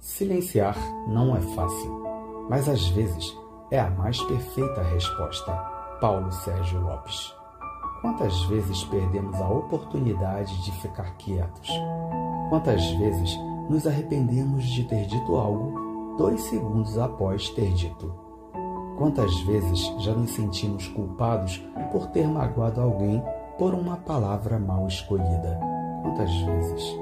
Silenciar não é fácil, mas às vezes é a mais perfeita resposta. Paulo Sérgio Lopes. Quantas vezes perdemos a oportunidade de ficar quietos? Quantas vezes nos arrependemos de ter dito algo dois segundos após ter dito? Quantas vezes já nos sentimos culpados por ter magoado alguém por uma palavra mal escolhida? Quantas vezes?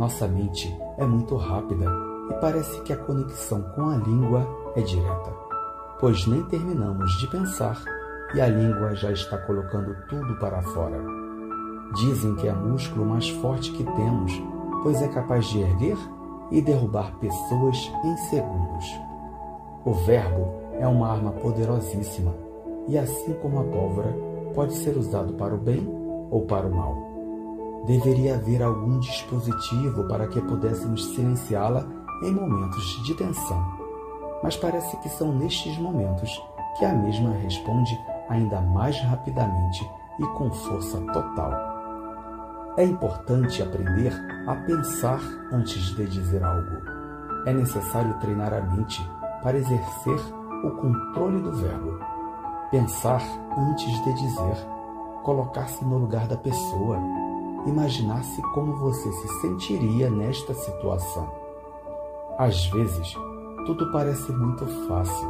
Nossa mente é muito rápida parece que a conexão com a língua é direta, pois nem terminamos de pensar e a língua já está colocando tudo para fora. Dizem que é músculo mais forte que temos, pois é capaz de erguer e derrubar pessoas em segundos. O verbo é uma arma poderosíssima e, assim como a pólvora, pode ser usado para o bem ou para o mal. Deveria haver algum dispositivo para que pudéssemos silenciá-la em momentos de tensão, mas parece que são nestes momentos que a mesma responde ainda mais rapidamente e com força total. É importante aprender a pensar antes de dizer algo. É necessário treinar a mente para exercer o controle do verbo. Pensar antes de dizer, colocar-se no lugar da pessoa, imaginar-se como você se sentiria nesta situação. Às vezes, tudo parece muito fácil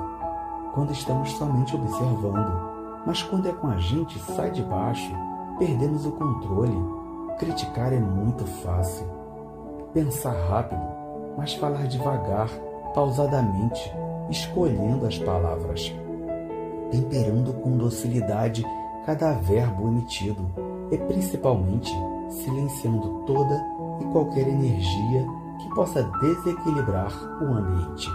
quando estamos somente observando mas quando é com a gente, sai de baixo, perdemos o controle. Criticar é muito fácil. Pensar rápido, mas falar devagar, pausadamente, escolhendo as palavras. Temperando com docilidade cada verbo emitido e principalmente silenciando toda e qualquer energia possa desequilibrar o ambiente.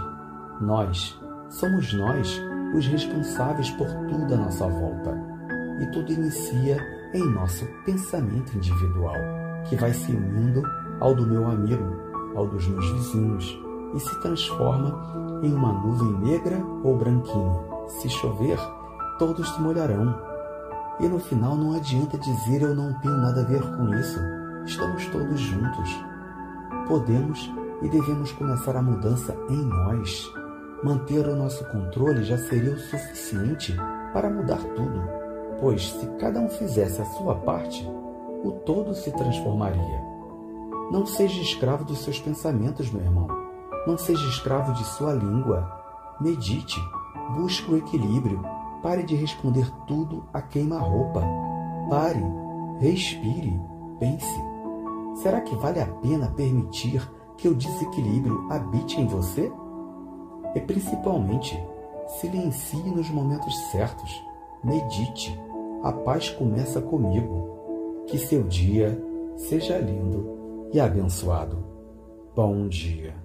Nós somos nós os responsáveis por tudo à nossa volta. E tudo inicia em nosso pensamento individual, que vai se unindo ao do meu amigo, ao dos meus vizinhos, e se transforma em uma nuvem negra ou branquinha. Se chover, todos se molharão. E no final não adianta dizer eu não tenho nada a ver com isso. Estamos todos juntos. Podemos e devemos começar a mudança em nós manter o nosso controle já seria o suficiente para mudar tudo, pois se cada um fizesse a sua parte, o todo se transformaria. Não seja escravo dos seus pensamentos, meu irmão. Não seja escravo de sua língua. Medite, busque o equilíbrio. Pare de responder tudo a queima-roupa. Pare, respire, pense. Será que vale a pena permitir que o desequilíbrio habite em você? E principalmente, silencie nos momentos certos. Medite. A paz começa comigo. Que seu dia seja lindo e abençoado. Bom dia.